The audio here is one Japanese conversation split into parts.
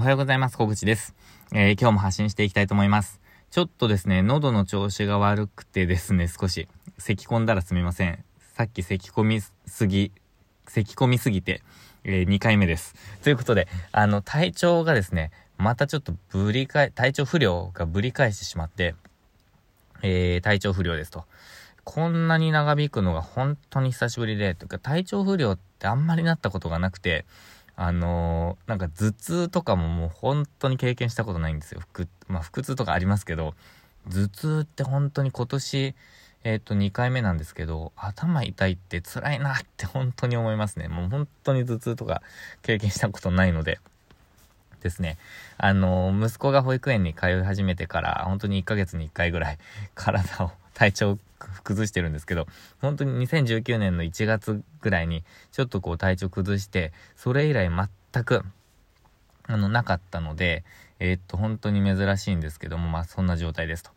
おはようございます。小口です。えー、今日も発信していきたいと思います。ちょっとですね、喉の調子が悪くてですね、少し、咳込んだらすみません。さっき咳込みすぎ、咳込みすぎて、えー、2回目です。ということで、あの、体調がですね、またちょっとぶり返、体調不良がぶり返してしまって、えー、体調不良ですと。こんなに長引くのが本当に久しぶりで、というか体調不良ってあんまりなったことがなくて、あのー、なんか頭痛とかももう本当に経験したことないんですよ。腹、まあ、腹痛とかありますけど、頭痛って本当に今年、えっ、ー、と、2回目なんですけど、頭痛いって辛いなって本当に思いますね。もう本当に頭痛とか経験したことないので。ですね。あのー、息子が保育園に通い始めてから、本当に1ヶ月に1回ぐらい体を、体調崩してるんですけど、本当に2019年の1月ぐらいに、ちょっとこう体調崩して、それ以来全く、あの、なかったので、えー、っと、本当に珍しいんですけども、まあ、そんな状態ですと。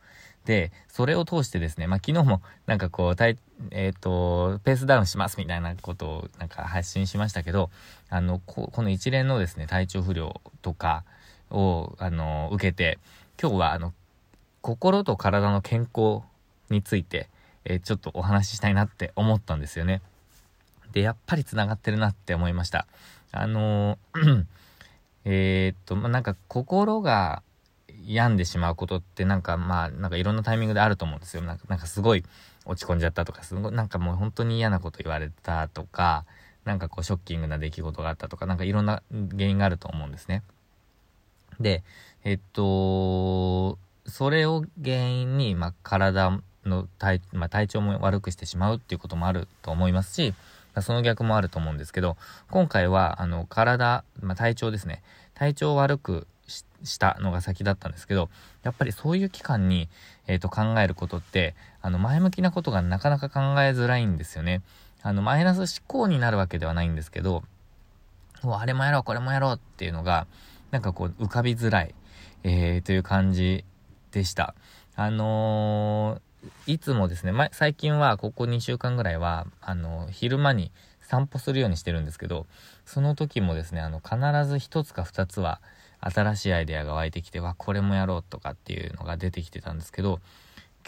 で、それを通してですね、まあ、昨日もなんかこう、たいえっ、と、ペースダウンしますみたいなことをなんか発信しましたけど、あの、ここの一連のですね、体調不良とかを、あの、受けて、今日はあの、心と体の健康について、えー、ちょっとお話ししたいなって思ったんですよね。で、やっぱり繋がってるなって思いました。あのー えっと、ま、なんか心が病んでしまうことってなんかまあ、なんかいろんなタイミングであると思うんですよ。なんかなんかすごい落ち込んじゃったとか、すごいなんかもう本当に嫌なこと言われたとか、なんかこうショッキングな出来事があったとか、なんかいろんな原因があると思うんですね。で、えっと、それを原因に、まあ、体の体、まあ、体調も悪くしてしまうっていうこともあると思いますし、その逆もあると思うんですけど、今回は、あの、体、まあ、体調ですね。体調悪くしたのが先だったんですけど、やっぱりそういう期間に、えっ、ー、と、考えることって、あの、前向きなことがなかなか考えづらいんですよね。あの、マイナス思考になるわけではないんですけど、もうあれもやろう、これもやろうっていうのが、なんかこう、浮かびづらい、えー、という感じでした。あのーいつもですね、ま、最近はここ2週間ぐらいは、あの、昼間に散歩するようにしてるんですけど、その時もですね、あの、必ず1つか2つは新しいアイデアが湧いてきて、わ、これもやろうとかっていうのが出てきてたんですけど、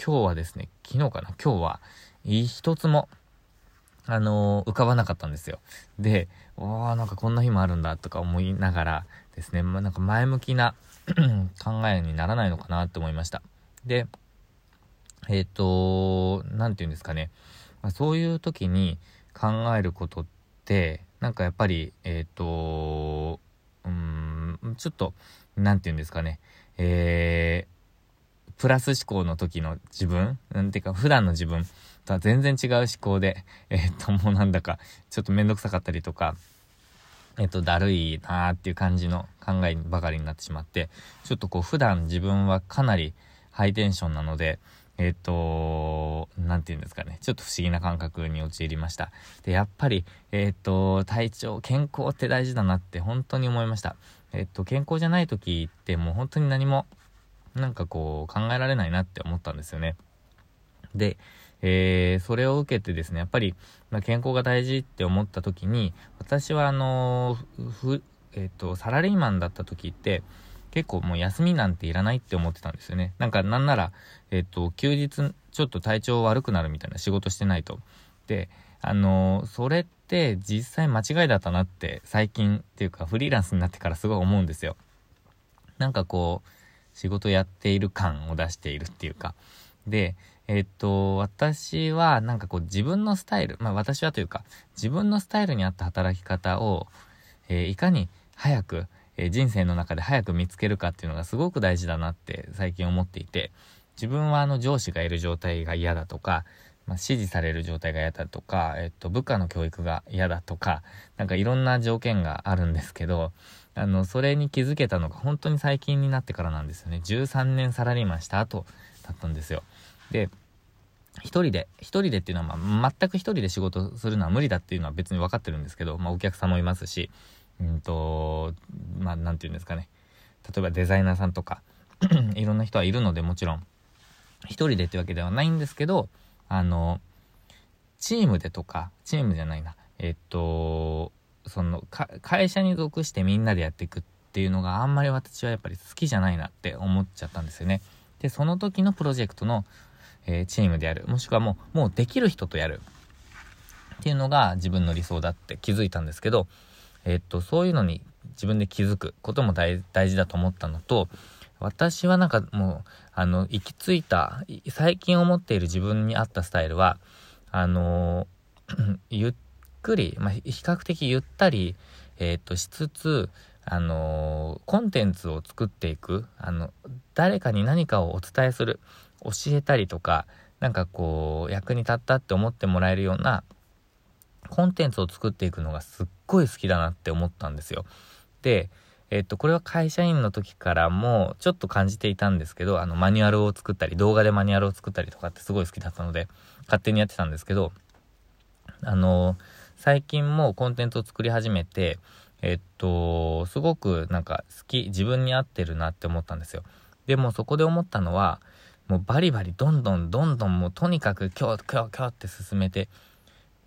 今日はですね、昨日かな、今日は、一つも、あのー、浮かばなかったんですよ。で、わあなんかこんな日もあるんだとか思いながらですね、まあ、なんか前向きな 考えにならないのかなって思いました。で、えっ、ー、と、なんて言うんですかね。ま、そういう時に考えることって、なんかやっぱり、えっ、ー、と、うん、ちょっと、なんて言うんですかね。えー、プラス思考の時の自分？うんていうか、普段の自分とは全然違う思考で、えっ、ー、と、もうなんだか、ちょっとめんどくさかったりとか、えっ、と、だるいなーっていう感じの考えばかりになってしまって、ちょっとこう、普段自分はかなりハイテンションなので、えっ、と、なんて言うんですかね。ちょっと不思議な感覚に陥りました。で、やっぱり、えっ、と、体調、健康って大事だなって本当に思いました。えっ、と、健康じゃない時ってもう本当に何も、なんかこう、考えられないなって思ったんですよね。で、えー、それを受けてですね、やっぱり、まあ、健康が大事って思った時に、私はあのふ、えっ、と、サラリーマンだった時って、結構もう休みなんていらないって思ってたんですよね。なんかなんなら、えっと、休日ちょっと体調悪くなるみたいな仕事してないと。で、あのそれって実際間違いだったなって最近っていうかフリーランスになってからすごい思うんですよ。なんかこう、仕事やっている感を出しているっていうか。で、えっと、私はなんかこう自分のスタイル、まあ私はというか、自分のスタイルに合った働き方を、えー、いかに早く、えー、人生の中で早く見つけるかっていうのがすごく大事だなって最近思っていて、自分はあの上司がいる状態が嫌だとか、まあ、指示される状態が嫌だとか、えっと、部下の教育が嫌だとか、なんかいろんな条件があるんですけど、あの、それに気づけたのが本当に最近になってからなんですよね。13年サラリーマンした後だったんですよ。で、一人で、一人でっていうのは、まあ、全く一人で仕事するのは無理だっていうのは別に分かってるんですけど、まあ、お客さんもいますし、うんと、まあ、なんて言うんですかね。例えばデザイナーさんとか いろんな人はいるのでもちろん、一人でってわけではないんですけど、あの、チームでとか、チームじゃないな、えっと、その、会社に属してみんなでやっていくっていうのがあんまり私はやっぱり好きじゃないなって思っちゃったんですよね。で、その時のプロジェクトの、えー、チームでやる、もしくはもう、もうできる人とやるっていうのが自分の理想だって気づいたんですけど、え、っと、そういうのに自分で気づくことも大事だと思ったのと、私はなんかもう、あの、行き着いた、最近思っている自分に合ったスタイルは、あの、ゆっくり、まあ、比較的ゆったり、えっ、と、しつつ、あの、コンテンツを作っていく、あの、誰かに何かをお伝えする、教えたりとか、なんかこう、役に立ったって思ってもらえるような、コンテンツを作っていくのがすっごい好きだなって思ったんですよ。で、えっと、これは会社員の時からもちょっと感じていたんですけど、あの、マニュアルを作ったり、動画でマニュアルを作ったりとかってすごい好きだったので、勝手にやってたんですけど、あの、最近もコンテンツを作り始めて、えっと、すごくなんか好き、自分に合ってるなって思ったんですよ。でもそこで思ったのは、もうバリバリどんどんどんどんもうとにかく今日今日今日って進めて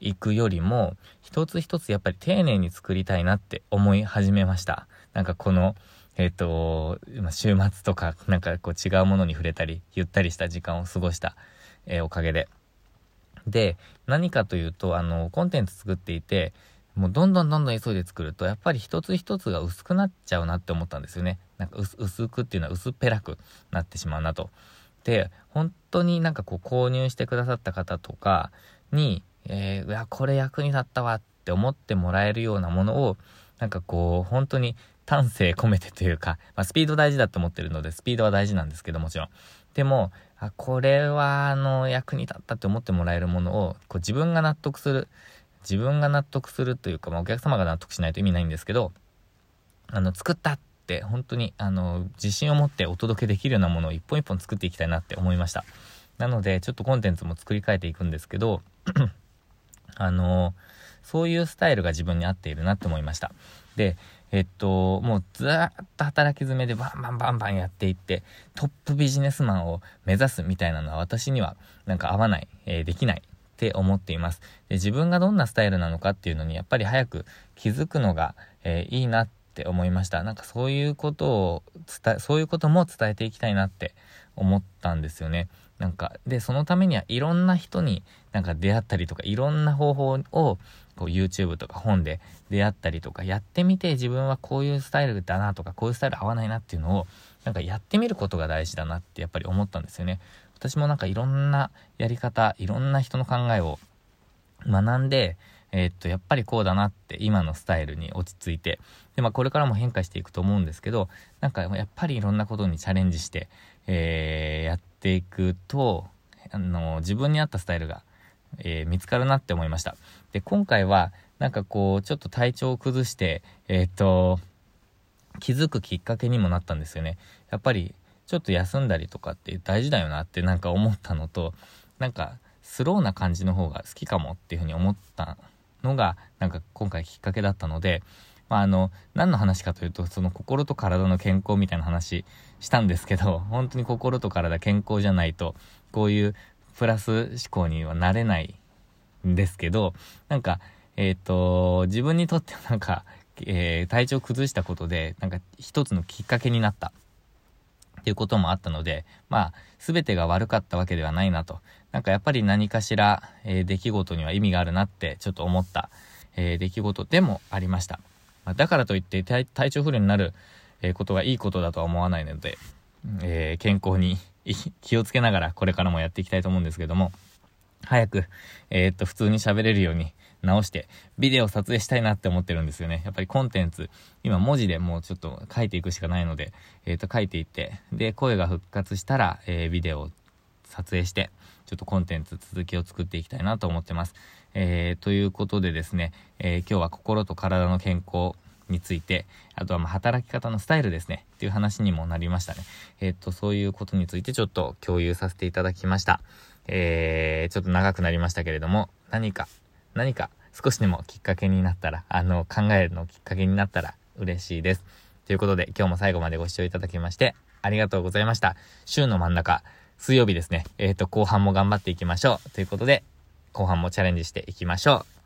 いくよりも、一つ一つやっぱり丁寧に作りたいなって思い始めました。なんかこの、えっ、と、週末とか、なんかこう違うものに触れたり、ゆったりした時間を過ごした、えー、おかげで。で、何かというと、あの、コンテンツ作っていて、もうどんどんどんどん急いで作ると、やっぱり一つ一つが薄くなっちゃうなって思ったんですよね。なんか薄くっていうのは薄っぺらくなってしまうなと。で、本当になんかこう購入してくださった方とかに、えー、いや、これ役に立ったわって思ってもらえるようなものを、なんかこう、本当に丹精込めてというか、まあ、スピード大事だと思ってるので、スピードは大事なんですけど、もちろん。でも、あ、これは、あの、役に立ったって思ってもらえるものを、こう自分が納得する、自分が納得するというか、まあ、お客様が納得しないと意味ないんですけど、あの、作ったって、本当に、あの、自信を持ってお届けできるようなものを一本一本作っていきたいなって思いました。なので、ちょっとコンテンツも作り変えていくんですけど、あの、そういうスタイルが自分に合っているなって思いました。で、えっと、もうずっと働き詰めでバンバンバンバンやっていって、トップビジネスマンを目指すみたいなのは私にはなんか合わない、えー、できないって思っています。で。自分がどんなスタイルなのかっていうのにやっぱり早く気づくのが、えー、いいなって思いました。なんかそういうことを伝え、そういうことも伝えていきたいなって思ったんですよね。なんか、で、そのためにはいろんな人になんか出会ったりとか、いろんな方法をこう YouTube とか本で出会ったりとか、やってみて自分はこういうスタイルだなとか、こういうスタイル合わないなっていうのを、なんかやってみることが大事だなってやっぱり思ったんですよね。私もなんかいろんなやり方、いろんな人の考えを学んで、えー、っと、やっぱりこうだなって今のスタイルに落ち着いて、で、まあこれからも変化していくと思うんですけど、なんかやっぱりいろんなことにチャレンジして、えー、やってていくと、あの、自分に合ったスタイルが、えー、見つかるなって思いました。で、今回は、なんかこう、ちょっと体調を崩して、えっと、気づくきっかけにもなったんですよね。やっぱり、ちょっと休んだりとかって大事だよなってなんか思ったのと、なんか、スローな感じの方が好きかもっていうふうに思ったのが、なんか今回きっかけだったので、まあ、あの、何の話かというと、その心と体の健康みたいな話したんですけど、本当に心と体健康じゃないと、こういうプラス思考にはなれないんですけど、なんか、えっ、ー、と、自分にとってはなんか、えー、体調崩したことで、なんか一つのきっかけになったっていうこともあったので、まあ、すべてが悪かったわけではないなと。なんかやっぱり何かしら、えー、出来事には意味があるなってちょっと思った、えー、出来事でもありました。あ、だからといって体調不良になる、ことがいいことだとは思わないので、えー、健康に 気をつけながらこれからもやっていきたいと思うんですけども、早く、えー、っと、普通に喋れるように直して、ビデオ撮影したいなって思ってるんですよね。やっぱりコンテンツ、今文字でもうちょっと書いていくしかないので、えー、っと、書いていって、で、声が復活したら、えー、ビデオ撮影して、ちょっとコンテンツ続きを作っていきたいなと思ってます。えー、ということでですね、えー、今日は心と体の健康について、あとはま働き方のスタイルですね、っていう話にもなりましたね。えー、っと、そういうことについてちょっと共有させていただきました。え、ちょっと長くなりましたけれども、何か、何か少しでもきっかけになったら、あの、考えるのきっかけになったら嬉しいです。ということで、今日も最後までご視聴いただきまして、ありがとうございました。週の真ん中、水曜日ですね。えっ、ー、と、後半も頑張っていきましょう。ということで、後半もチャレンジしていきましょう。